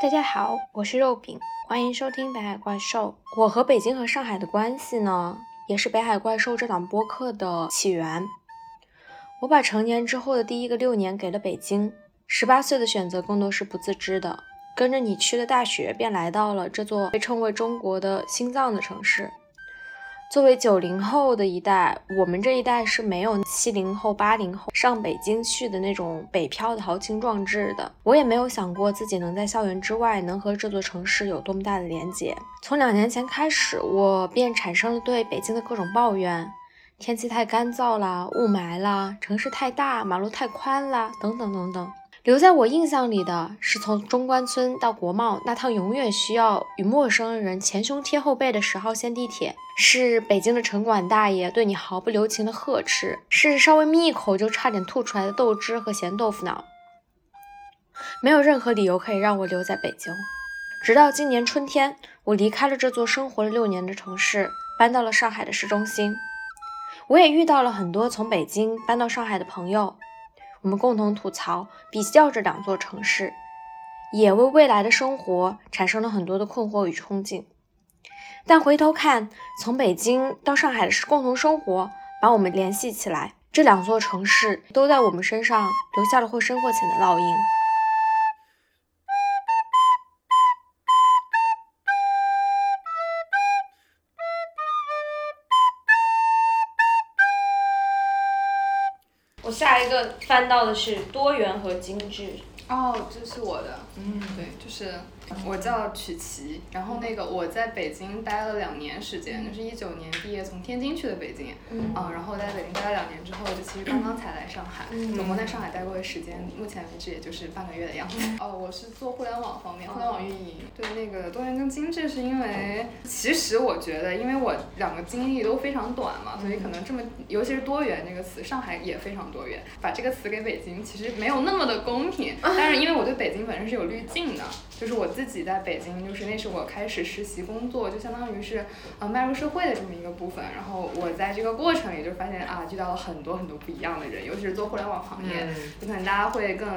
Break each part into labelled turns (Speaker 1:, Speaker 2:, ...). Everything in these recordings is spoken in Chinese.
Speaker 1: 大家好，我是肉饼，欢迎收听《北海怪兽》。我和北京和上海的关系呢，也是《北海怪兽》这档播客的起源。我把成年之后的第一个六年给了北京，十八岁的选择更多是不自知的，跟着你去了大学，便来到了这座被称为中国的心脏的城市。作为九零后的一代，我们这一代是没有七零后、八零后上北京去的那种北漂的豪情壮志的。我也没有想过自己能在校园之外能和这座城市有多么大的连接。从两年前开始，我便产生了对北京的各种抱怨：天气太干燥啦，雾霾啦，城市太大，马路太宽啦，等等等等。留在我印象里的是，从中关村到国贸那趟永远需要与陌生人前胸贴后背的十号线地铁，是北京的城管大爷对你毫不留情的呵斥，是稍微眯一口就差点吐出来的豆汁和咸豆腐脑。没有任何理由可以让我留在北京。直到今年春天，我离开了这座生活了六年的城市，搬到了上海的市中心。我也遇到了很多从北京搬到上海的朋友。我们共同吐槽、比较这两座城市，也为未来的生活产生了很多的困惑与憧憬。但回头看，从北京到上海的共同生活，把我们联系起来。这两座城市都在我们身上留下了或深或浅的烙印。下一个翻到的是多元和精致。
Speaker 2: 哦，这是我的。嗯，对，就是我叫曲奇，然后那个我在北京待了两年时间，就是一九年毕业，从天津去的北京。嗯。啊，然后在北京待了两年之后，就其实刚刚才来上海，总共在上海待过的时间，目前为止也就是半个月的样子。哦，我是做互联网方面，互联网运营。对，那个多元跟精致是因为，其实我觉得，因为我两个经历都非常短嘛，所以可能这么，尤其是多元这个词，上海也非常多元，把这个词给北京，其实没有那么的公平。但是因为我对北京本身是有滤镜的，就是我自己在北京，就是那是我开始实习工作，就相当于是呃迈入社会的这么一个部分。然后我在这个过程里就发现啊，遇到了很多很多不一样的人，尤其是做互联网行业，就可能大家会更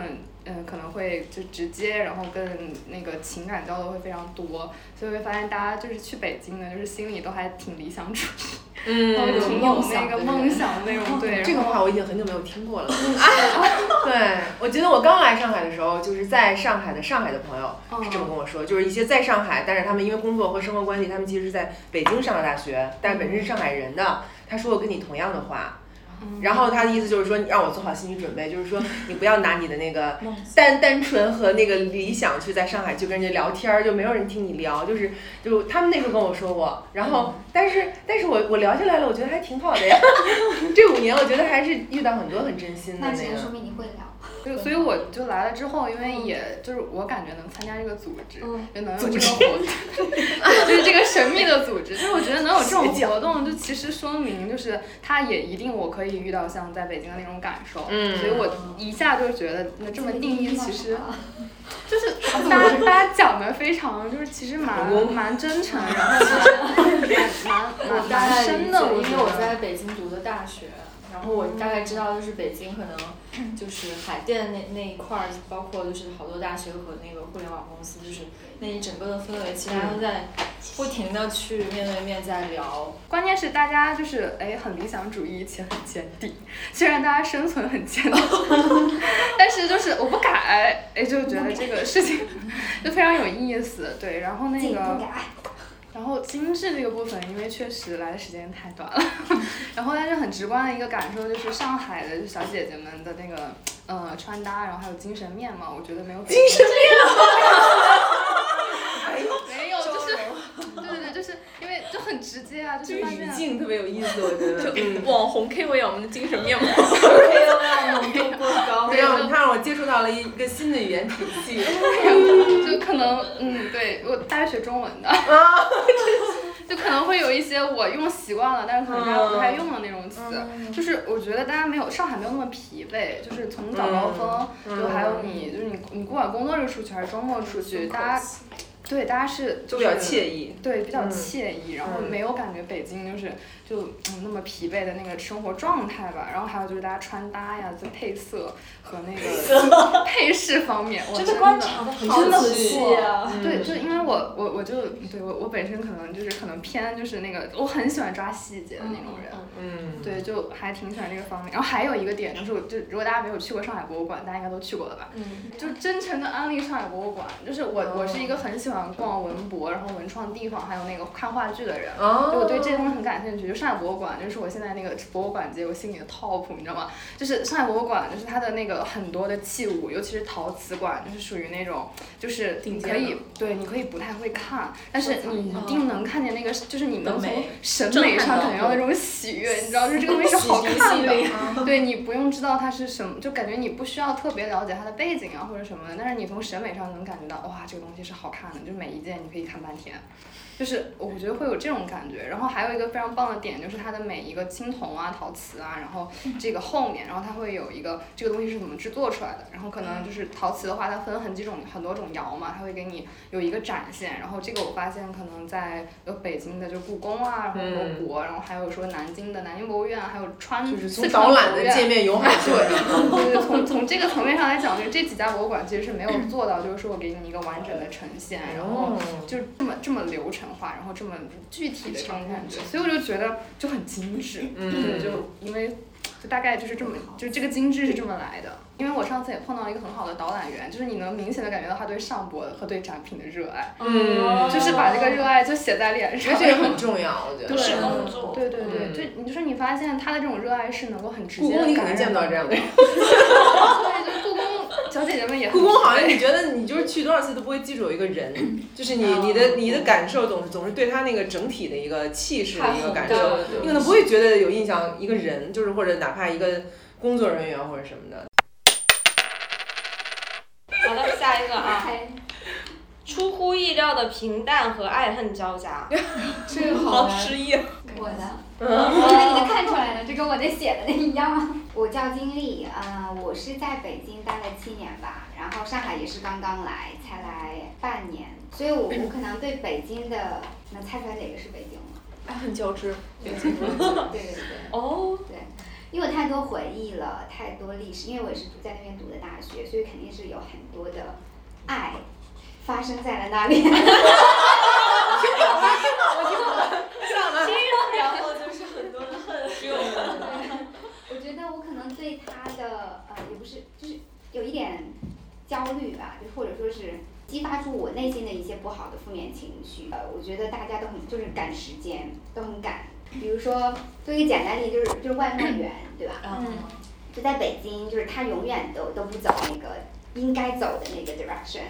Speaker 2: 嗯可能会就直接，然后跟那个情感交流会非常多，所以会发现大家就是去北京的，就是心里都还挺理想主义。
Speaker 3: 嗯，
Speaker 2: 挺有那个梦想那种，对。
Speaker 3: 这个话我已经很久没有听过了。对，我觉得我刚来上海的时候，就是在上海的上海的朋友是这么跟我说，就是一些在上海，但是他们因为工作和生活关系，他们其实是在北京上的大学，但是本身是上海人的，他说过跟你同样的话。然后他的意思就是说，让我做好心理准备，就是说 你不要拿你的那个单单纯和那个理想去在上海去跟人家聊天儿，就没有人听你聊，就是就他们那时候跟我说过。然后，但是但是我我聊下来了，我觉得还挺好的呀。这五年我觉得还是遇到很多很真心的那个。
Speaker 4: 那说明你会聊。
Speaker 2: 对，所以我就来了之后，因为也就是我感觉能参加这个组织，就能有这个活动，就是这个神秘的组织，就是我觉得能有这种活动，就其实说明就是它也一定我可以遇到像在北京的那种感受，嗯。所以我一下就觉得那这么定义其实，就是 大家大家讲的非常就是其实蛮蛮真诚，然后其实蛮蛮蛮深的，
Speaker 5: 因为我在北京读的大学。然后我大概知道，就是北京可能 就是海淀那那一块儿，包括就是好多大学和那个互联网公司，就是那一整个的氛围，其他都在不停的去面对面在聊。
Speaker 2: 关键是大家就是哎很理想主义且很坚定，虽然大家生存很艰难，但是就是我不改，哎就觉得这个事情就非常有意思。对，然后那个。然后精致这个部分，因为确实来的时间太短了，然后但是很直观的一个感受就是上海的小姐姐们的那个呃穿搭，然后还有精神面貌，我觉得没有。
Speaker 3: 精神面貌。
Speaker 2: 没有，就是对对对，就是因为就很直接啊，就是
Speaker 3: 语境特别有意思，我觉得。
Speaker 1: 就网红 K 为我们的精神面貌。
Speaker 5: K 要浓度过高。
Speaker 3: 没有，你看一个新的语言体系。
Speaker 2: 就可能嗯，对我大学学中文的。
Speaker 3: 啊。
Speaker 2: 就可能会有一些我用习惯了，但是可能大家不太用的那种词，就是我觉得大家没有上海没有那么疲惫，就是从早高峰，就还有你就是你你不管工作日出去还是周末出去，大家。对，大家是
Speaker 3: 就比较惬意，
Speaker 2: 对，比较惬意，然后没有感觉北京就是就嗯那么疲惫的那个生活状态吧。然后还有就是大家穿搭呀，就配色和那个 配饰方面，我真的
Speaker 1: 观察的
Speaker 5: 好仔细啊。
Speaker 2: 对，就因为我我我就对我我本身可能就是可能偏就是那个我很喜欢抓细节的那种人，
Speaker 3: 嗯，
Speaker 2: 对，就还挺喜欢这个方面。然后还有一个点就是，我就如果大家没有去过上海博物馆，大家应该都去过了吧？
Speaker 5: 嗯，
Speaker 2: 就真诚的安利上海博物馆，就是我我是一个很喜欢逛文博，然后文创地方，还有那个看话剧的人，
Speaker 3: 就，
Speaker 2: 我对这些东西很感兴趣。就上海博物馆，就是我现在那个博物馆界我心里的 top，你知道吗？就是上海博物馆，就是它的那个很多的器物，尤其是陶瓷馆，就是属于那种，就是你可以对，你可以不太会看，但是你一定能看见那个，就是你能从审美上感觉到那种喜悦，你知道，就是这个东西是好看的。对你不用知道它是什么，就感觉你不需要特别了解它的背景啊或者什么的，但是你从审美上能感觉到，哇，这个东西是好看的，就每一件你可以看半天。就是我觉得会有这种感觉，然后还有一个非常棒的点就是它的每一个青铜啊、陶瓷啊，然后这个后面，然后它会有一个这个东西是怎么制作出来的，然后可能就是陶瓷的话，它分很几种很多种窑嘛，它会给你有一个展现，然后这个我发现可能在有北京的就故宫啊，然后罗国，然后还有说南京的南京博物院，还有川
Speaker 3: 就是从导览的界面有海
Speaker 2: 对，对对，从从这个层面上来讲，就这几家博物馆其实是没有做到，就是说我给你一个完整的呈现，然后就这么这么流程。化，然后这么具体的这种感觉，所以我就觉得就很精致，对，就因为就大概就是这么，就这个精致是这么来的。因为我上次也碰到一个很好的导览员，就是你能明显的感觉到他对上博和对展品的热爱，
Speaker 3: 嗯，
Speaker 2: 就是把这个热爱就写在脸上，
Speaker 3: 这个很重要，我觉得。
Speaker 1: 是工作。
Speaker 2: 对对对，就你就是你发现他的这种热爱是能够很直接。
Speaker 3: 故宫你可能见不到这样的人。
Speaker 2: 对，就故宫小姐姐们也。
Speaker 3: 故宫好像你觉得你就是去多少次都不会记住有一个人，就是你你的你的感受总是总是对他那个整体的一个气势的一个感受，你可能不会觉得有印象一个人，就是或者哪怕一个工作人员或者什么的。
Speaker 1: 好的，下一个啊，出乎意料的平淡和爱恨交加，
Speaker 2: 这个好
Speaker 3: 失忆。
Speaker 4: 我的，我觉得你都看出来了，这跟我那写的那一样。我叫金丽，嗯，我是在北京待了七年吧，然后上海也是刚刚来，才来半年，所以我我可能对北京的能猜出来哪个是北京吗？
Speaker 5: 爱恨交织，
Speaker 4: 对对对。
Speaker 1: 哦。
Speaker 4: 对，因为太多回忆了，太多历史，因为我也是在那边读的大学，所以肯定是有很多的爱发生在了那里。
Speaker 3: 我听懂了，上了。
Speaker 5: 然后就是很多的恨。
Speaker 4: 我觉得我可能对他的呃，也不是，就是有一点焦虑吧，就或者说是激发出我内心的一些不好的负面情绪。呃，我觉得大家都很就是赶时间，都很赶。比如说，做一个简单例，就是就是外卖员，对吧？
Speaker 5: 嗯。
Speaker 4: 就在北京，就是他永远都都不走那个应该走的那个 direction。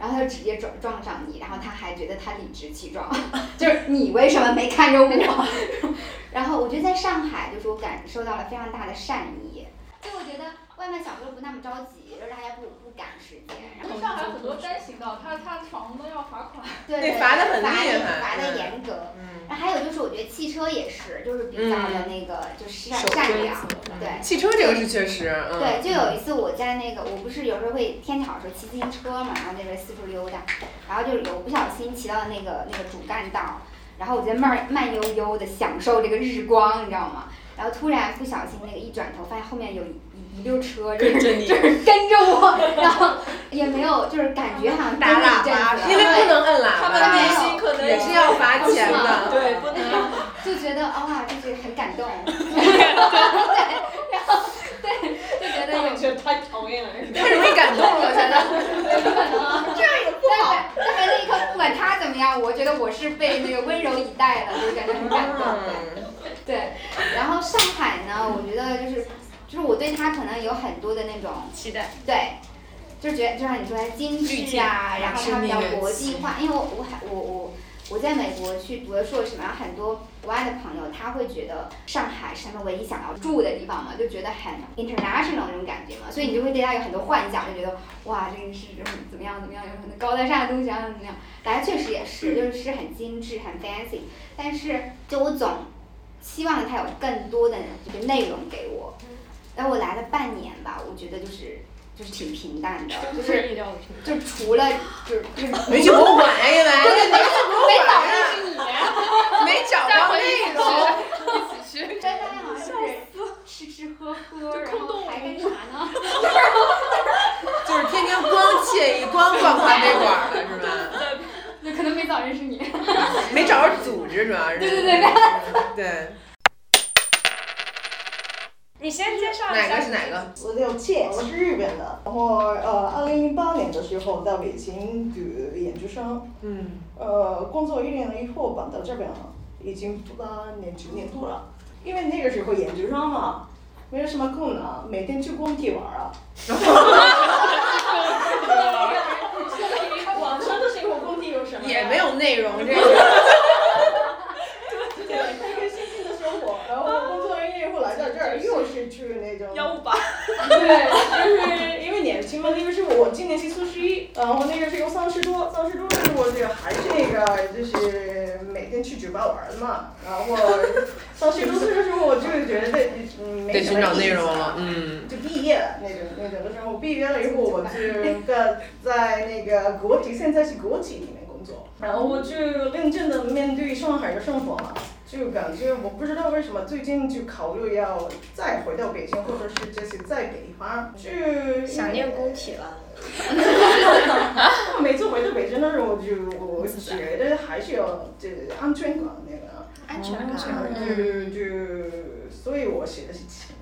Speaker 4: 然后他就直接撞撞上你，然后他还觉得他理直气壮，就是你为什么没看着我？然后我觉得在上海，就是我感受到了非常大的善意，就我觉得外卖小哥不那么着急，就是大家不不赶时间。然后
Speaker 6: 上海很多单行道，他他闯红灯要罚款。
Speaker 4: 对对
Speaker 3: 罚的很
Speaker 4: 厉
Speaker 3: 害，
Speaker 4: 罚的严格。然后还有就是，我觉得汽车也是，就是比较的那个，就是善善良。对。
Speaker 3: 汽车这个是确实。
Speaker 4: 对，就有一次我在那个，我不是有时候会天好的时候骑自行车嘛，然后那边四处溜达，然后就有不小心骑到那个那个主干道，然后我在慢慢悠悠的享受这个日光，你知道吗？然后突然不小心那个一转头，发现后面有溜车，就是就是跟着我，然后也没有就是感觉好像
Speaker 3: 打喇叭，因为不能摁喇叭，
Speaker 5: 他们内心可能
Speaker 3: 也是要罚钱的，
Speaker 5: 对，不能。
Speaker 4: 就觉得哇，就是 很感动，对，然后对，就觉得有
Speaker 5: 觉得太讨厌了，
Speaker 3: 太容易感动了，我觉得，
Speaker 4: 这样也不好。但是那一刻，不管他怎么样，我觉得我是被那个温柔以待了，就是感觉很感动。对，然后上海呢，我觉得就是，就是我对他可能有很多的那种
Speaker 1: 期待。
Speaker 4: 对，就觉得就像你说的精致啊，然后它比较国际化，因为我我还我我。我在美国去读的硕士嘛，然后很多国外的朋友他会觉得上海是他们唯一想要住的地方嘛，就觉得很 international 那种感觉嘛，所以你就会对他有很多幻想，就觉得哇，这个是怎么样怎么样，有很多高大上的东西啊怎么样？大家确实也是，就是是很精致很 fancy，但是就我总希望他有更多的这个内容给我。然后我来了半年吧，我觉得就是。就是挺平淡的，就
Speaker 6: 是
Speaker 4: 是就除了就是就是
Speaker 3: 没去博物馆呀，因为
Speaker 4: 对，没没早认识你，
Speaker 3: 没找到内容。
Speaker 2: 一起去。
Speaker 4: 真的好像 是吃吃喝喝，然后还干 啥呢？
Speaker 3: 就是天天光惬意，光逛咖啡馆了，是吧？
Speaker 4: 那可能没早认识你。
Speaker 3: 没找着组织，主要是。
Speaker 4: 对对对
Speaker 3: 对。
Speaker 6: 你先介绍一下。
Speaker 3: 哪个是哪个？
Speaker 7: 我叫切，我是日本的。然后呃，二零零八年的时候到北京读研究生，
Speaker 3: 嗯。
Speaker 7: 呃，工作一年以后搬到这边了，已经读了年年多了。因为那个时候研究生嘛，没有什么空呢，每天去工地玩啊。
Speaker 6: 网上的生活工地有什么？
Speaker 3: 也没有内容，这个。
Speaker 7: 对，一个新鲜的生活，然后工作一年以后来到这儿，又
Speaker 6: 幺五八。
Speaker 7: 对，就是因为年轻嘛，那个时候我今年是四十一，然后那个时候三十多，丧尸多的时候我就还是那个就是每天去酒吧玩的嘛，然后丧尸多岁的时候我就觉得嗯没
Speaker 3: 得寻找
Speaker 7: 什么意思
Speaker 3: 内容了
Speaker 7: 了，
Speaker 3: 嗯。
Speaker 7: 就毕业了那种那种的时候，毕业了以后我就在在那个国企，现在是国企里面工作，然后我就认真的面对上海的生活嘛。就感觉我不知道为什么最近就考虑要再回到北京，或者是这些在北方，就
Speaker 1: 想念工体了。
Speaker 7: 每次回到北京的时候，我就我觉得还是要这安全感那个。
Speaker 1: 安全感。
Speaker 7: 就就，所以我写的是。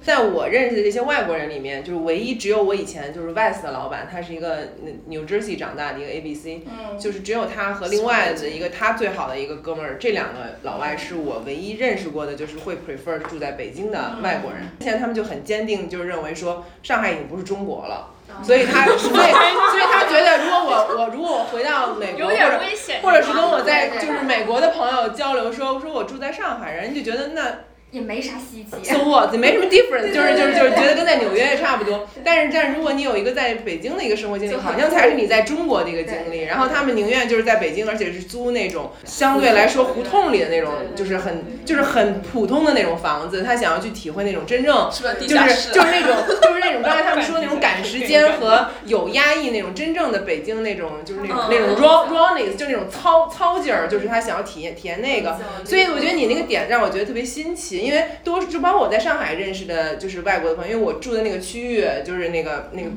Speaker 3: 在我认识的这些外国人里面，就是唯一只有我以前就是 West 的老板，他是一个 New Jersey 长大的一个 ABC，就是只有他和另外的一个他最好的一个哥们儿，这两个老外是我唯一认识过的，就是会 prefer 住在北京的外国人。现在他们就很坚定，就是认为说上海已经不是中国了，所以他 所以所以他觉得如果我我如果我回到美国或者或者是跟我在就是美国的朋友交流说说我住在上海，人家就觉得那。
Speaker 4: 也没啥稀奇。
Speaker 3: So what？没什么 difference，就是就是就是觉得跟在纽约也差不多。但是但是如果你有一个在北京的一个生活经历，好像才是你在中国的一个经历。然后他们宁愿就是在北京，而且是租那种相对来说胡同里的那种，就是很就是很普通的那种房子。他想要去体会那种真正就是就是那种就是那种刚才他们说那种赶时间 和有压抑那种真正的北京那种就是那种那种 raw rawness，就那种糙糙劲儿，就是他想要体验体验那个。所以我觉得你那个点让我觉得特别新奇。因为多就包括我在上海认识的，就是外国的朋友，因为我住的那个区域就是那个那个，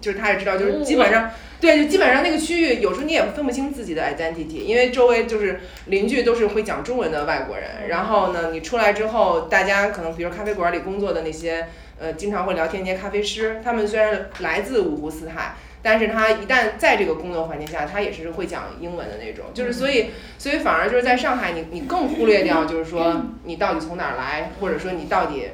Speaker 3: 就是他也知道，就是基本上对，就基本上那个区域有时候你也分不清自己的 identity，因为周围就是邻居都是会讲中文的外国人，然后呢，你出来之后，大家可能比如咖啡馆里工作的那些呃经常会聊天那些咖啡师，他们虽然来自五湖四海。但是他一旦在这个工作环境下，他也是会讲英文的那种，就是所以，所以反而就是在上海，你你更忽略掉，就是说你到底从哪儿来，或者说你到底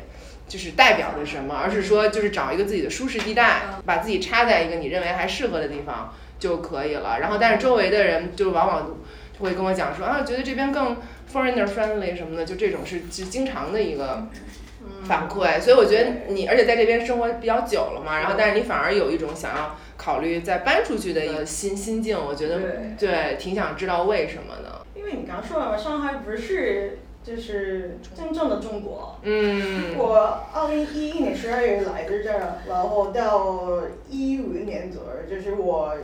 Speaker 3: 就是代表着什么，而是说就是找一个自己的舒适地带，把自己插在一个你认为还适合的地方就可以了。然后，但是周围的人就往往会跟我讲说啊，觉得这边更 foreigner friendly 什么的，就这种是是经常的一个。反馈，所以我觉得你，而且在这边生活比较久了嘛，然后但是你反而有一种想要考虑再搬出去的一个心心境，我觉得对，挺想知道为什么呢？
Speaker 7: 因为你刚说了嘛，上海不是就是真正的中国。
Speaker 3: 嗯。
Speaker 7: 我二零一一年十二月来的这儿，然后到一五年左右，就是我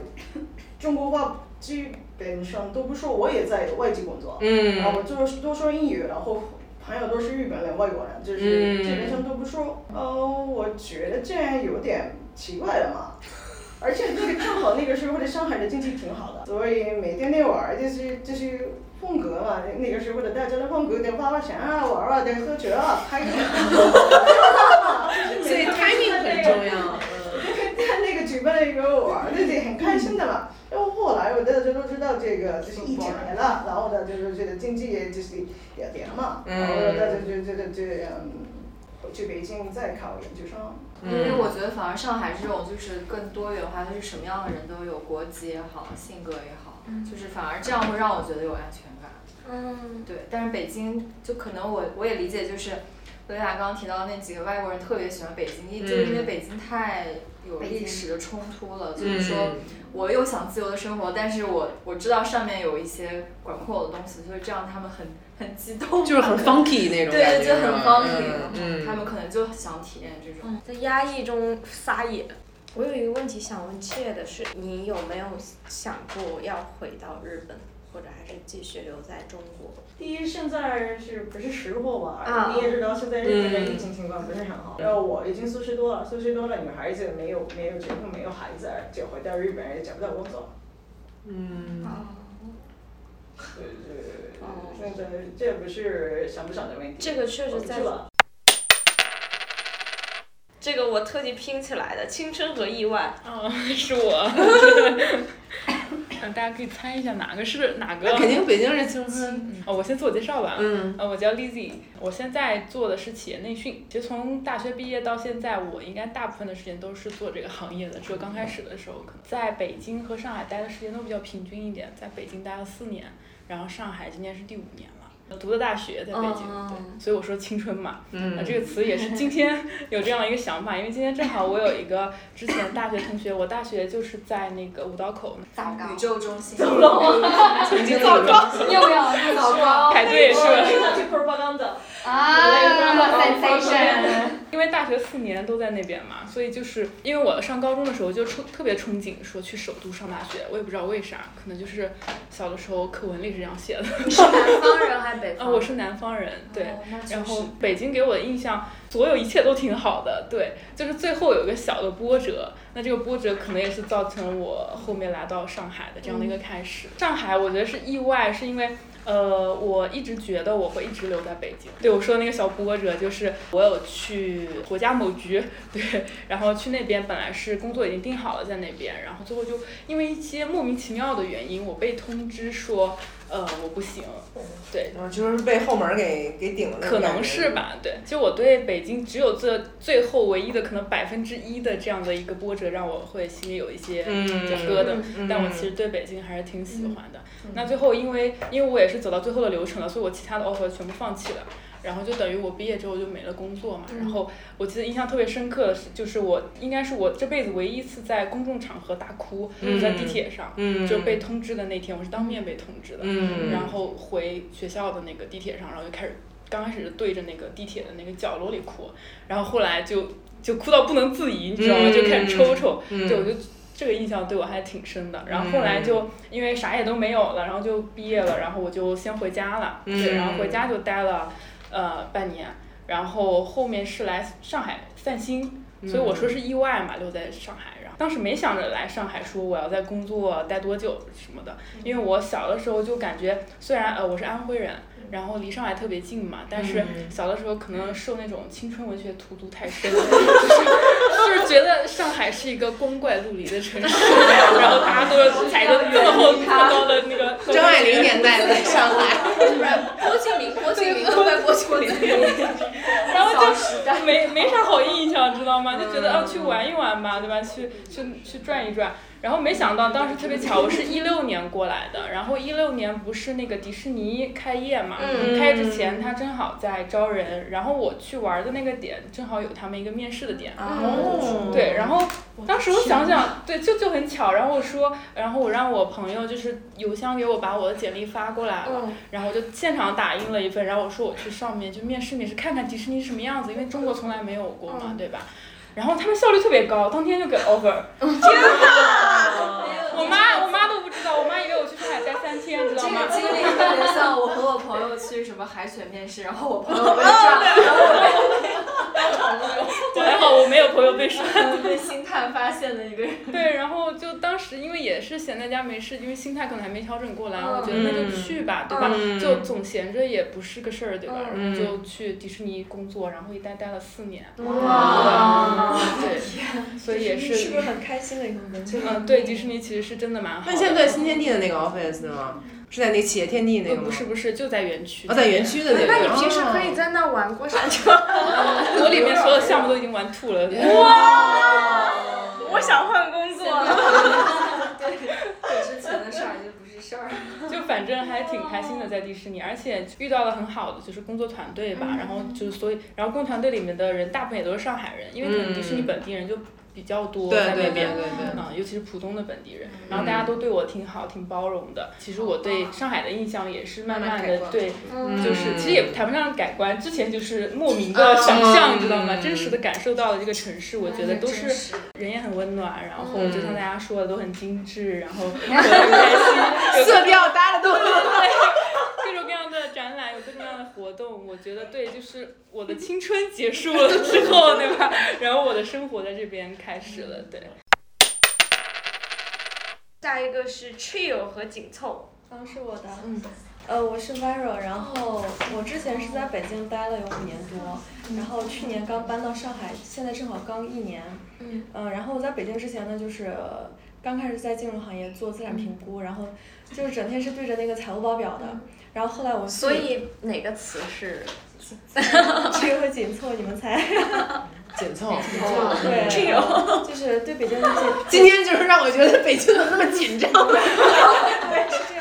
Speaker 7: 中国话基本上都不说，我也在外籍工作。
Speaker 3: 嗯。
Speaker 7: 然后就多说英语，然后。朋友都是日本人、外国人，就是基本上都不说。呃，我觉得这样有点奇怪了嘛。而且那个正好那个时候的上海的经济挺好的，所以每天那玩儿就是就是风格嘛。那个时候的大家的风格得花花钱啊，玩儿啊，得喝酒啊，拍个。
Speaker 3: 所以 timing 很重要。
Speaker 7: 在那个举办一个玩儿，那得很开心的嘛。然后后来我大家都知道这个就是疫情来了，然后呢就是这个经济也就是也跌了嘛，然后大家就这个这样回去北京再考研究生。
Speaker 5: 因为我觉得反而上海这种就是更多元化，就是什么样的人都有，国籍也好，性格也好，就是反而这样会让我觉得有安全感。
Speaker 1: 嗯。
Speaker 5: 对，但是北京就可能我我也理解，就是罗雅刚刚提到那几个外国人特别喜欢北京，因就是因为北京太有历史的冲突了，就是说。我又想自由的生活，但是我我知道上面有一些管控我的东西，所以这样他们很很激动，
Speaker 3: 就是很 funky 那种
Speaker 5: 对，就很 funky，
Speaker 3: 嗯，
Speaker 5: 他们可能就想体验这种
Speaker 1: 在压抑中撒野。我有一个问题想问切的是，你有没有想过要回到日本，或者还是继续留在中国？
Speaker 7: 第一，现在是不是时候嘛？你也知道现在日本的疫情情况不是很好。然后我已经四十多了，四十多了，女孩子没有没有结婚，没有孩子，就回到日本也找不到工作。
Speaker 3: 嗯。
Speaker 7: 对对对对，现在这不是想不想的问题。
Speaker 1: 这个确实在。这个我特地拼起来的，青春和意外。
Speaker 8: 嗯，是我。大家可以猜一下哪个是哪个？
Speaker 3: 肯定北京是青春。
Speaker 8: 哦，我先自我介绍吧。
Speaker 3: 嗯。
Speaker 8: 呃，我叫 Lizzy，我现在做的是企业内训。其实从大学毕业到现在，我应该大部分的时间都是做这个行业的。只有刚开始的时候，可能在北京和上海待的时间都比较平均一点。在北京待了四年，然后上海今年是第五年。读的大学在北京，对，所以我说青春嘛，啊这个词也是今天有这样一个想法，因为今天正好我有一个之前大学同学，我大学就是在那个五道口，
Speaker 5: 宇宙中心，
Speaker 4: 又要早高，
Speaker 8: 排队是。吧？
Speaker 4: 啊，sensation。
Speaker 8: 因为大学四年都在那边嘛，所以就是因为我上高中的时候就憧特别憧憬说去首都上大学，我也不知道为啥，可能就是小的时候课文里是这样写的。
Speaker 1: 你是南方人还是北方？
Speaker 8: 啊，我是南方人，对。然后北京给我的印象，所有一切都挺好的，对，就是最后有一个小的波折，那这个波折可能也是造成我后面来到上海的这样的一个开始。上海我觉得是意外，是因为。呃，我一直觉得我会一直留在北京。对我说的那个小波折，就是我有去国家某局，对，然后去那边本来是工作已经定好了在那边，然后最后就因为一些莫名其妙的原因，我被通知说。呃，我不行，对，
Speaker 3: 就是被后门给给顶了。
Speaker 8: 可能是吧，对，就我对北京只有这最后唯一的可能百分之一的这样的一个波折，让我会心里有一些疙瘩。但我其实对北京还是挺喜欢的。那最后因为因为我也是走到最后的流程了，所以我其他的 offer 全部放弃了。然后就等于我毕业之后就没了工作嘛，然后我记得印象特别深刻的是，就是我应该是我这辈子唯一一次在公众场合大哭，在地铁上，就被通知的那天，我是当面被通知的，然后回学校的那个地铁上，然后就开始，刚开始对着那个地铁的那个角落里哭，然后后来就就哭到不能自已，你知道吗？就开始抽抽，就我就这个印象对我还挺深的。然后后来就因为啥也都没有了，然后就毕业了，然后我就先回家了，对，然后回家就待了。呃，半年，然后后面是来上海散心，所以我说是意外嘛，留在上海。然后当时没想着来上海说我要在工作待多久什么的，因为我小的时候就感觉，虽然呃我是安徽人。然后离上海特别近嘛，但是小的时候可能受那种青春文学荼毒太深，就是就是觉得上海是一个光怪陆离的城市，然后大家都 踩着这么厚这么高的那个。
Speaker 3: 张爱玲年代的上海，
Speaker 5: 郭敬明，郭敬明都在郭敬明。
Speaker 8: 然后就没没啥道吗？就觉得啊去玩一玩吧，对吧？去去去转一转。然后没想到当时特别巧，我是一六年过来的，然后一六年不是那个迪士尼开业嘛，开业之前他正好在招人，然后我去玩的那个点正好有他们一个面试的点，对，然后当时我想想，对，就就很巧，然后我说，然后我让我朋友就是邮箱给我把我的简历发过来了，然后我就现场打印了一份，然后我说我去上面就面试面试看看迪士尼什么样子，因为中国从来没有过嘛，对吧？然后他们效率特别高，当天就给 offer。天哪！我妈我妈都不知道，我妈以为我去上海待三天，知道吗？
Speaker 5: 这个经历特别像我和我朋友去什么海选面试，然后我朋友被 炸。
Speaker 8: 还好我没有朋友被刷。
Speaker 5: 被星探发现的一个人。
Speaker 8: 对，然后就当时因为也是闲在家没事，因为心态可能还没调整过来，我觉得那就去吧，对吧？就总闲着也不是个事儿，对吧？然后就去迪士尼工作，然后一待待了四年。哇。对，所以也是。
Speaker 1: 是不是很开心的一个工作？
Speaker 8: 嗯，对，迪士尼其实是真的蛮好。
Speaker 3: 那现在新天地的那个 office 吗？是在那企业天地那个吗？
Speaker 8: 不是不是，就在园区。
Speaker 3: 哦，在园区的那个。
Speaker 1: 那你平时可以在那玩过山 车。
Speaker 8: 我里面所有项目都已经玩吐了。
Speaker 1: 哇！我想换工作。
Speaker 5: 对，之前的事儿就不是事儿。
Speaker 8: 就反正还挺开心的，在迪士尼，而且遇到了很好的就是工作团队吧，然后就是所以，然后工作团队里面的人大部分也都是上海人，因为可能迪士尼本地人就。比比较多在那边，
Speaker 3: 嗯，
Speaker 8: 尤其是浦东的本地人，然后大家都对我挺好，挺包容的。其实我对上海的印象也是慢慢的对，就是其实也谈不上改观，之前就是莫名的想象，你知道吗？真实的感受到了这个城市，我觉得都是人也很温暖，然后就像大家说的都很精致，然后 很开心，
Speaker 3: 色调搭的都
Speaker 8: 对，各种各样的展览，有各种各样的活动，我觉得对，就是我的青春结束了之后，对吧？然后我的生活在这边开始了，对。
Speaker 1: 下一个是 chill 和紧凑，
Speaker 9: 嗯，是我的，嗯，呃，我是 Vero，然后我之前是在北京待了有五年多，然后去年刚搬到上海，现在正好刚一年，嗯，呃，然后我在北京之前呢，就是刚开始在金融行业做资产评估，然后就是整天是对着那个财务报表的，然后后来我
Speaker 1: 所以哪个词是
Speaker 9: 这个会紧凑，你们猜？
Speaker 3: 紧凑，紧凑
Speaker 9: 对，就是对北京的紧。
Speaker 3: 今天就是让我觉得北京怎么那么紧张？
Speaker 9: 对，是这样，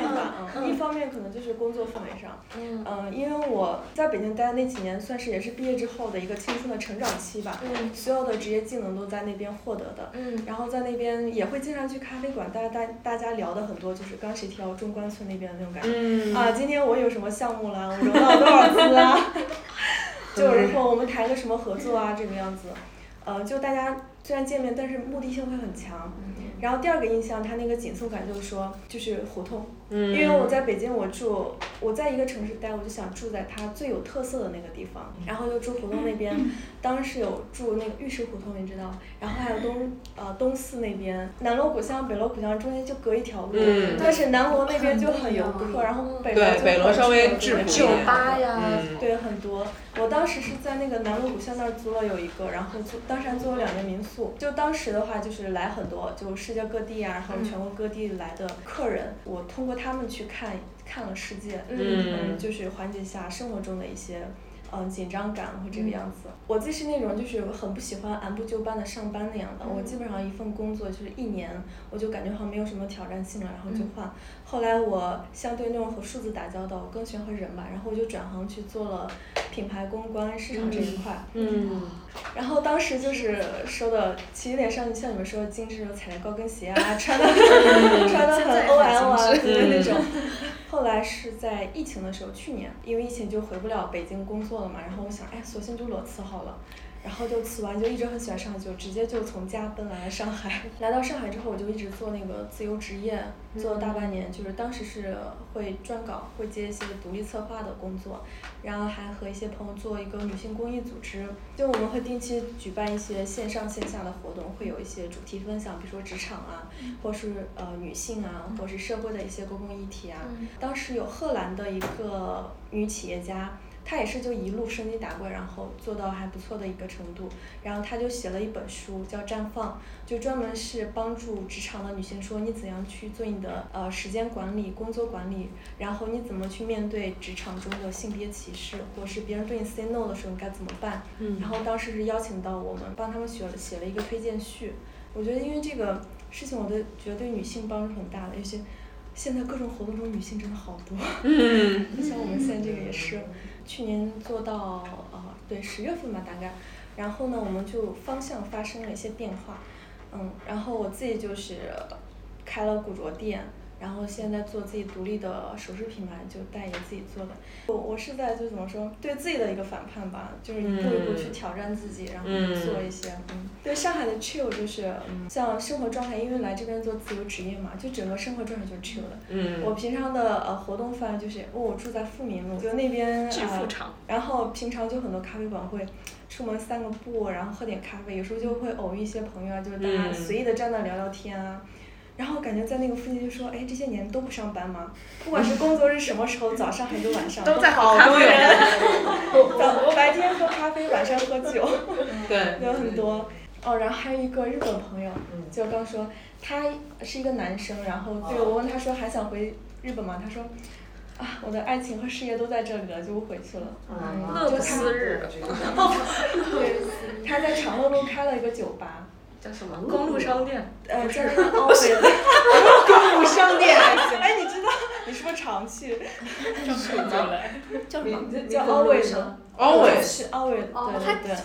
Speaker 9: 面吧，嗯，一方面可能就是工作氛围上，嗯，因为我在北京待的那几年，算是也是毕业之后的一个青春的成长期吧，嗯，所有的职业技能都在那边获得的，嗯，然后在那边也会经常去咖啡馆，大家大大家聊的很多就是刚谁提到中关村那边的那种感觉，嗯，啊，今天我有什么项目啦，我融到了多少资啊？就然后我们谈个什么合作啊，这个样子，呃，就大家虽然见面，但是目的性会很强。然后第二个印象，它那个紧凑感就是说，就是胡同。因为我在北京，我住我在一个城市待，我就想住在它最有特色的那个地方，然后就住胡同那边。当时有住那个玉石胡同，你知道，然后还有东呃东四那边，南锣鼓巷、北锣鼓巷中间就隔一条路，但是南锣那边就很游客，然后北锣
Speaker 3: 北锣稍微质朴
Speaker 1: 酒吧呀，
Speaker 9: 对很多。我当时是在那个南锣鼓巷那儿租了有一个，然后租当时还租了两年民宿。就当时的话，就是来很多就世界各地啊，然后全国各地来的客人，我通过。他们去看看了世界，嗯，就是缓解一下生活中的一些。嗯，紧张感会这个样子。我自己是那种就是很不喜欢按部就班的上班那样的。我基本上一份工作就是一年，我就感觉好像没有什么挑战性了，然后就换。后来我相对那种和数字打交道，我更喜欢和人吧，然后我就转行去做了品牌公关市场这一块。嗯。然后当时就是说的，其实有点像像你们说的精致，踩着高跟鞋啊，穿的 穿的很 O L 啊，对那种。后来是在疫情的时候，去年因为疫情就回不了北京工作了嘛，然后我想，哎，索性就裸辞好了。然后就辞完，就一直很喜欢上海，就直接就从家奔来了上海。来到上海之后，我就一直做那个自由职业，做了大半年。就是当时是会撰稿，会接一些独立策划的工作，然后还和一些朋友做一个女性公益组织。就我们会定期举办一些线上线下的活动，会有一些主题分享，比如说职场啊，或是呃女性啊，或是社会的一些公共议题啊。当时有荷兰的一个女企业家。他也是就一路升级打怪，然后做到还不错的一个程度，然后他就写了一本书叫《绽放》，就专门是帮助职场的女性说你怎样去做你的呃时间管理、工作管理，然后你怎么去面对职场中的性别歧视，或是别人对你 say no 的时候你该怎么办？嗯。然后当时是邀请到我们帮他们写了写了一个推荐序，我觉得因为这个事情，我都觉得对女性帮助很大的，尤其现在各种活动中女性真的好多。嗯。像我们现在这个也是。去年做到呃对十月份吧大概，然后呢我们就方向发生了一些变化，嗯，然后我自己就是开了古着店。然后现在做自己独立的首饰品牌，就代言自己做的。我我是在就怎么说，对自己的一个反叛吧，就是一步一步去挑战自己，然后做一些。嗯。对上海的 chill 就是，嗯，像生活状态，因为来这边做自由职业嘛，就整个生活状态就是 chill 的。嗯。我平常的呃活动范围就是，哦，我住在富民路，就那边啊。然后平常就很多咖啡馆会，出门散个步，然后喝点咖啡，有时候就会偶遇一些朋友啊，就是大家随意的站那聊聊天啊。然后感觉在那个附近就说，哎，这些年都不上班吗？不管是工作日什么时候，早上还是晚上，
Speaker 3: 都在
Speaker 9: 好多人。早白天喝咖啡，晚上喝酒，
Speaker 3: 对，
Speaker 9: 有很多。哦，然后还有一个日本朋友，就刚说他是一个男生，然后对我问他说还想回日本吗？他说，啊，我的爱情和事业都在这里了，就不回去了。
Speaker 1: 乐不思日。
Speaker 9: 对，他在长乐路开了一个酒吧。
Speaker 1: 叫什么？公路商店？
Speaker 9: 呃，
Speaker 1: 叫
Speaker 9: 那个 奥维的
Speaker 3: 公路商店。
Speaker 9: 哎，你知道？你是不是常去？
Speaker 8: 叫什么？
Speaker 9: 叫什么？叫奥维的。
Speaker 3: 奥维。
Speaker 9: 是奥维，对对对。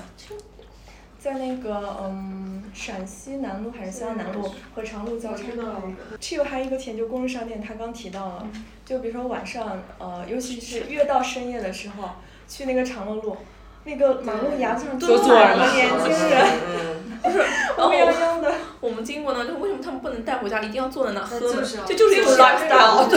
Speaker 9: 在那个嗯陕西南路还是西安南路和长路交叉口。这个还有一个点就公路商店，他刚提到了，就比如说晚上呃，尤其是越到深夜的时候，去那个长乐路。那个马路牙子上坐满了年轻人，
Speaker 10: 不是
Speaker 9: 乌泱泱的。
Speaker 10: 我们经过呢，就为什么他们不能带回家，一定要坐在那喝呢？
Speaker 5: 这
Speaker 10: 就是一种 lifestyle，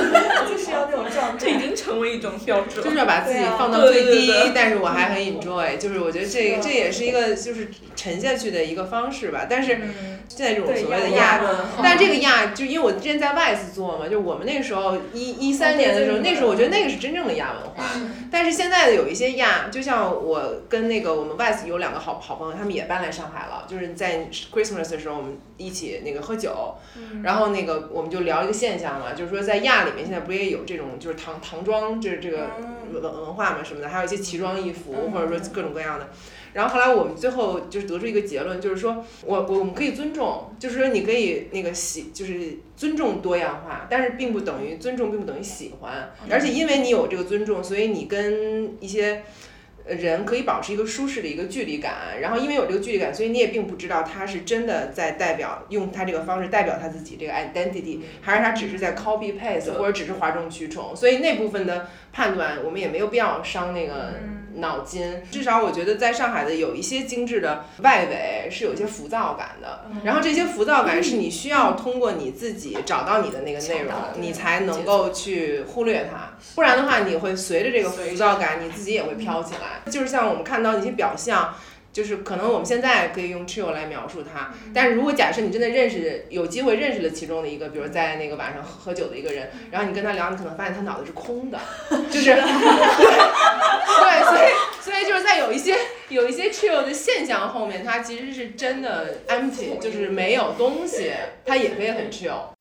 Speaker 9: 就是要那种状态。
Speaker 10: 这已经成为一种标志了。
Speaker 3: 就是要把自己放到最低，但是我还很 enjoy，就是我觉得这这也是一个就是沉下去的一个方式吧。但是现在这种所谓的亚，但这个亚就因为我之前在外资做嘛，就我们那个时候一一三年的时候，那时候我觉得那个是真正的亚文化。但是现在的有一些亚，就像我跟那个我们外资有两个好好朋友，他们也搬来上海了，就是在 Christmas 的时候我们。一起那个喝酒，然后那个我们就聊一个现象嘛，就是说在亚里面现在不也有这种就是唐唐装，就是这个文文化嘛什么的，还有一些奇装异服或者说各种各样的。然后后来我们最后就是得出一个结论，就是说我我我们可以尊重，就是说你可以那个喜就是尊重多样化，但是并不等于尊重并不等于喜欢，而且因为你有这个尊重，所以你跟一些。人可以保持一个舒适的一个距离感，然后因为有这个距离感，所以你也并不知道他是真的在代表用他这个方式代表他自己这个 identity，还是他只是在 copy paste 或者只是哗众取宠，所以那部分的判断我们也没有必要伤那个。脑筋，至少我觉得在上海的有一些精致的外围是有一些浮躁感的，然后这些浮躁感是你需要通过你自己找到你的那个内容，你才能够去忽略它，不然的话你会随着这个浮躁感，你自己也会飘起来。就是像我们看到一些表象。就是可能我们现在可以用 chill 来描述它，但是如果假设你真的认识有机会认识了其中的一个，比如在那个晚上喝酒的一个人，然后你跟他聊，你可能发现他脑子是空的，就是 对，所以所以就是在有一些有一些 chill 的现象后面，它其实是真的 empty，就是没有东西，它也可以很 chill。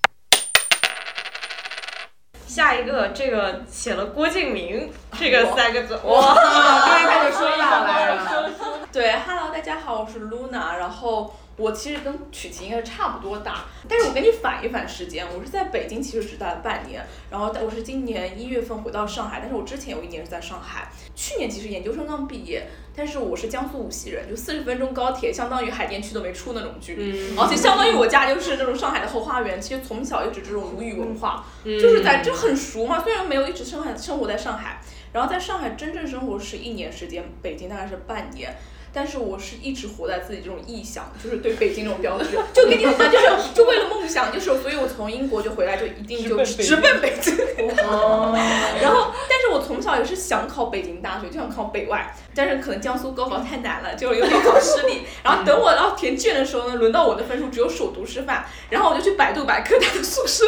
Speaker 6: 下一个，这个写了郭敬明这个三个字，
Speaker 3: 哇，对，他就说下来了。
Speaker 10: 对，Hello，大家好，我是 Luna，然后。我其实跟曲奇应该是差不多大，但是我跟你反一反时间，我是在北京其实只待了半年，然后我是今年一月份回到上海，但是我之前有一年是在上海，去年其实研究生刚毕业，但是我是江苏无锡人，就四十分钟高铁相当于海淀区都没出那种距离，而且相当于我家就是那种上海的后花园，其实从小一直这种母语文化，就是在这很熟嘛，虽然没有一直生海生活在上海，然后在上海真正生活是一年时间，北京大概是半年。但是我是一直活在自己这种臆想，就是对北京这种标志，就跟你说，就是就为了梦想，就是所以我从英国就回来就一定就直奔北京。然后，但是我从小也是想考北京大学，就想考北外，但是可能江苏高考太难了，就有点考失利。然后等我到填卷的时候呢，轮到我的分数只有首都师范，然后我就去百度百科他的宿舍，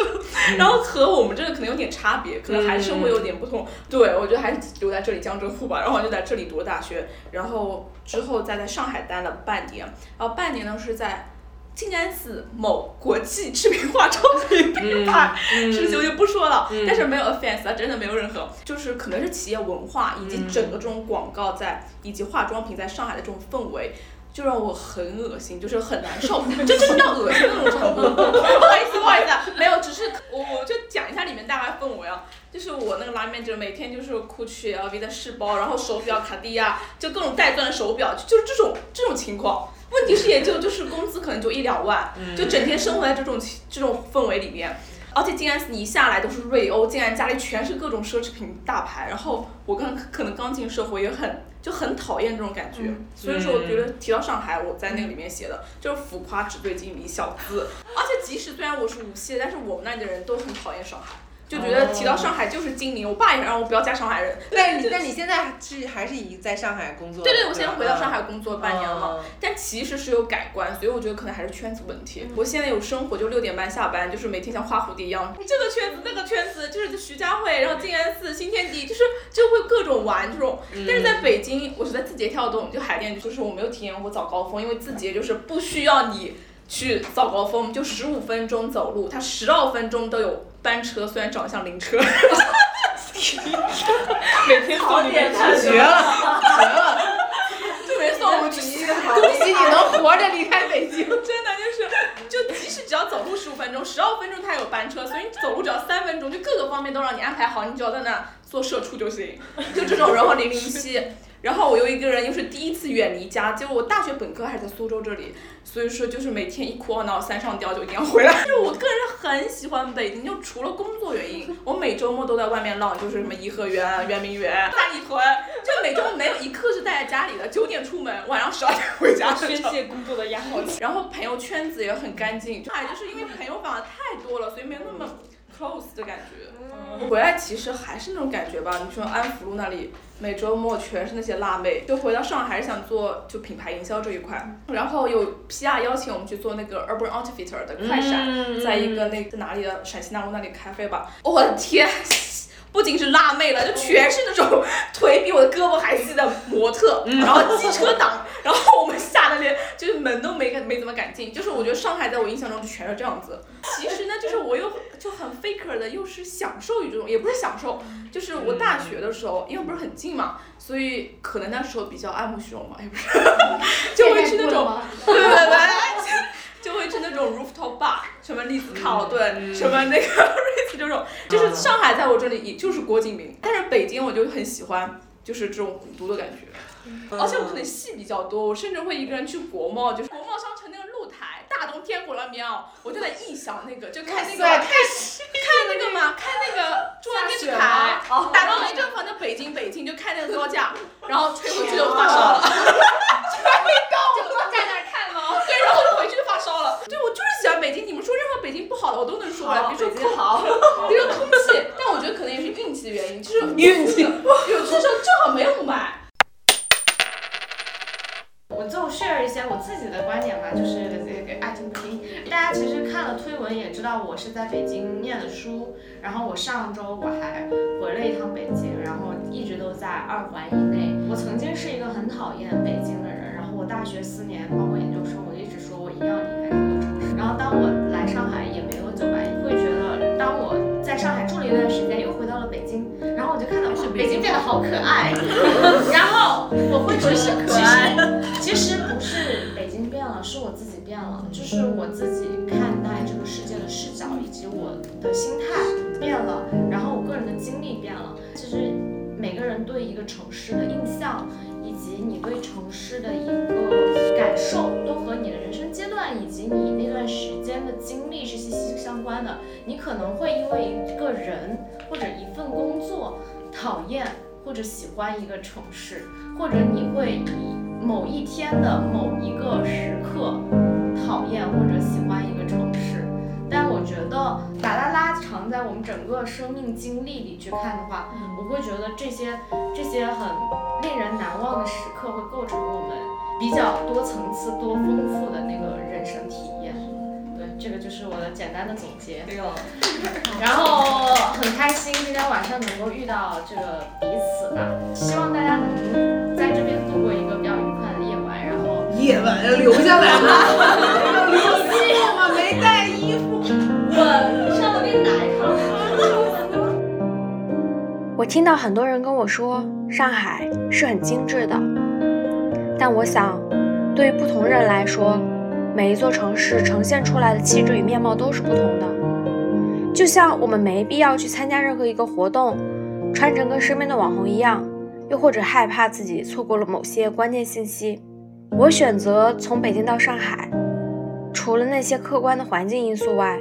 Speaker 10: 然后和我们这个可能有点差别，可能还是会有点不同。对，我觉得还是留在这里江浙沪吧，然后就在这里读了大学，然后。之后再在上海待了半年，然后半年呢是在静安寺某国际知名化妆品 品牌，事情就不说了，但是没有 offense，真的没有任何，就是可能是企业文化以及整个这种广告在以及化妆品在上海的这种氛围。就让我很恶心，就是很难受，就真的到恶心那种程度。不好意思，不好意思，没有，只是我我就讲一下里面大概氛围啊。就是我那个拉面就是每天就是 Gucci LV 的试包，然后手表卡地亚，就各种带钻的手表，就是这种这种情况。问题是也就就是工资可能就一两万，就整天生活在这种这种氛围里面。而且静安你一下来都是瑞欧，静安家里全是各种奢侈品大牌。然后我刚可能刚进社会也很就很讨厌这种感觉，所以说我觉得提到上海，我在那个里面写的就是浮夸、纸醉金迷、小资。而且即使虽然我是无锡的，但是我们那里的人都很讨厌上海。就觉得提到上海就是精明，我爸也让我不要嫁上海人。
Speaker 3: 但但你现在是还是以在上海工作？
Speaker 10: 对对，我现在回到上海工作半年了嘛。但其实是有改观，所以我觉得可能还是圈子问题。我现在有生活，就六点半下班，就是每天像花蝴蝶一样，这个圈子那个圈子，就是徐家汇，然后静安寺、新天地，就是就会各种玩这种。但是在北京，我是在字节跳动，就海淀，就是我没有体验过早高峰，因为字节就是不需要你。去早高峰就十五分钟走路，它十二分钟都有班车，虽然长得像灵车。
Speaker 8: 每天送你
Speaker 3: 绝了，绝了，
Speaker 10: 特别送
Speaker 3: 恭喜你能活着离开北京，
Speaker 10: 真的就是，就即使只要走路十五分钟，十十二分钟它有班车，所以你走路只要三分钟，就各个方面都让你安排好，你只要在那做社畜就行，就这种。然后零零七。然后我又一个人，又是第一次远离家，就我大学本科还是在苏州这里，所以说就是每天一哭二闹三上吊就一定要回来。就我个人很喜欢北京，就除了工作原因，我每周末都在外面浪，就是什么颐和园、圆明园、三里屯，就每周没有一刻是待在家里的，九点出门，晚上十二点回家。
Speaker 8: 宣泄工作的压力。
Speaker 10: 然后朋友圈子也很干净，上海就是因为朋友反而太多了，所以没有那么 close 的感觉。回来其实还是那种感觉吧，你说安福路那里。每周末全是那些辣妹，就回到上海还是想做就品牌营销这一块，然后有 PR 邀请我们去做那个 Urban Outfitter 的快闪，在一个那在哪里的陕西南路那里开飞吧，我的天！不仅是辣妹了，就全是那种 腿比我的胳膊还细的模特，然后机车党，然后我们吓得连就是门都没敢没怎么敢进。就是我觉得上海在我印象中就全是这样子。其实呢，就是我又就很 faker 的，又是享受于这种，也不是享受，就是我大学的时候，因为不是很近嘛，所以可能那时候比较爱慕虚荣嘛，也不是，就会去那种，对对对。就会去那种 rooftop bar，什么丽兹卡尔顿，什么那个 瑞斯这种，就是上海在我这里也就是郭敬明，但是北京我就很喜欢，就是这种古都的感觉，而且我可能戏比较多，我甚至会一个人去国贸，就是国贸商城那个露台，大冬天裹了棉袄，我就在臆想那个，就看那个看看那个嘛，看那个中央电视台，打到雷震房的北京北京，就看那个高架，然后吹回去就发烧了，吹
Speaker 4: 高，就在那看吗？
Speaker 10: 对，然后就回去就发烧了。对，我就是喜欢北京。你们说任何北京不好的，我都能说来。比如说空，比如说空气，但我觉得可能也是运气的原因，就是
Speaker 3: 运气，
Speaker 10: 有些时候正好没有霾。
Speaker 1: 我就 share 一些我自己的观点吧，就是这个爱听不听。大家其实看了推文也知道，我是在北京念的书，然后我上周我还回了一趟北京，然后一直都在二环以内。我曾经是一个很讨厌北京的人，然后我大学四年，包括研究生，我一直说我一定要离开这座城市。然后当我来上海也没有久吧，会觉得当我在上海住了一段时间，又回到了北京，然后我就看到北京变得好可爱 然后我会觉得可爱。其实不是北京变了，是我自己变了，就是我自己看待这个世界的视角以及我的心态变了，然后我个人的经历变了。其实每个人对一个城市的印象，以及你对城市的一个感受，都和你的人生阶段以及你那段时间的经历是息息相关的。你可能会因为一个人或者一份工作讨厌或者喜欢一个城市，或者你会以。某一天的某一个时刻，讨厌或者喜欢一个城市，但我觉得把它拉长在我们整个生命经历里去看的话，我会觉得这些这些很令人难忘的时刻会构成我们比较多层次、多丰富的那个人生体验。对，这个就是我的简单的总结。对哦。然后很开心今天晚上能够遇到这个彼此吧，希望大家能在这边度过一个比较愉快的。
Speaker 3: 夜晚要留下来吗？要 留宿吗？没带衣服。
Speaker 1: 我上了给你拿一套。我听到很多人跟我说上海是很精致的，但我想，对于不同人来说，每一座城市呈现出来的气质与面貌都是不同的。就像我们没必要去参加任何一个活动，穿成跟身边的网红一样，又或者害怕自己错过了某些关键信息。我选择从北京到上海，除了那些客观的环境因素外，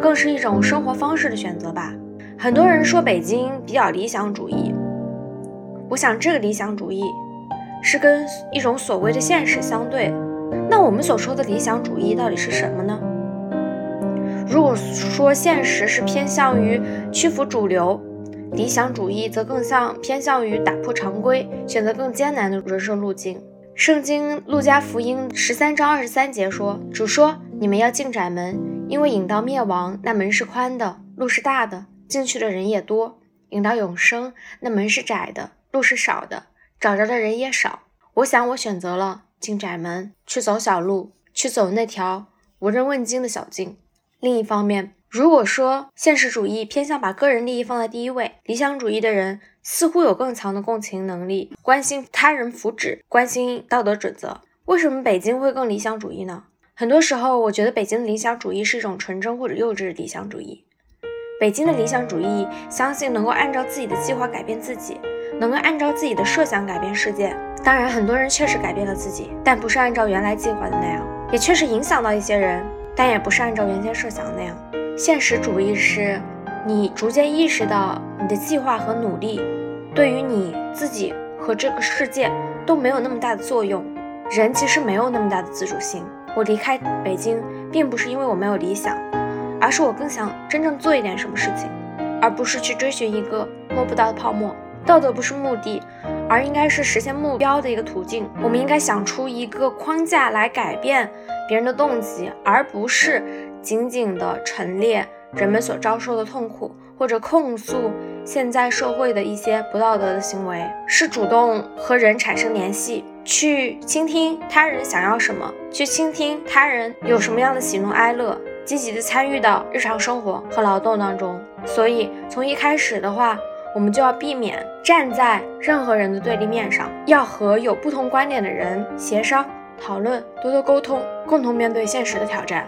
Speaker 1: 更是一种生活方式的选择吧。很多人说北京比较理想主义，我想这个理想主义是跟一种所谓的现实相对。那我们所说的理想主义到底是什么呢？如果说现实是偏向于屈服主流，理想主义则更像偏向于打破常规，选择更艰难的人生路径。圣经路加福音十三章二十三节说：“主说，你们要进窄门，因为引到灭亡，那门是宽的，路是大的，进去的人也多；引到永生，那门是窄的，路是少的，找着的人也少。”我想，我选择了进窄门，去走小路，去走那条无人问津的小径。另一方面，如果说现实主义偏向把个人利益放在第一位，理想主义的人。似乎有更强的共情能力，关心他人福祉，关心道德准则。为什么北京会更理想主义呢？很多时候，我觉得北京的理想主义是一种纯真或者幼稚的理想主义。北京的理想主义相信能够按照自己的计划改变自己，能够按照自己的设想改变世界。当然，很多人确实改变了自己，但不是按照原来计划的那样，也确实影响到一些人，但也不是按照原先设想的那样。现实主义是，你逐渐意识到你的计划和努力，对于你自己和这个世界都没有那么大的作用。人其实没有那么大的自主性。我离开北京，并不是因为我没有理想。而是我更想真正做一点什么事情，而不是去追寻一个摸不到的泡沫。道德不是目的，而应该是实现目标的一个途径。我们应该想出一个框架来改变别人的动机，而不是仅仅的陈列人们所遭受的痛苦，或者控诉现在社会的一些不道德的行为。是主动和人产生联系，去倾听他人想要什么，去倾听他人有什么样的喜怒哀乐。积极的参与到日常生活和劳动当中，所以从一开始的话，我们就要避免站在任何人的对立面上，要和有不同观点的人协商讨论，多多沟通，共同面对现实的挑战。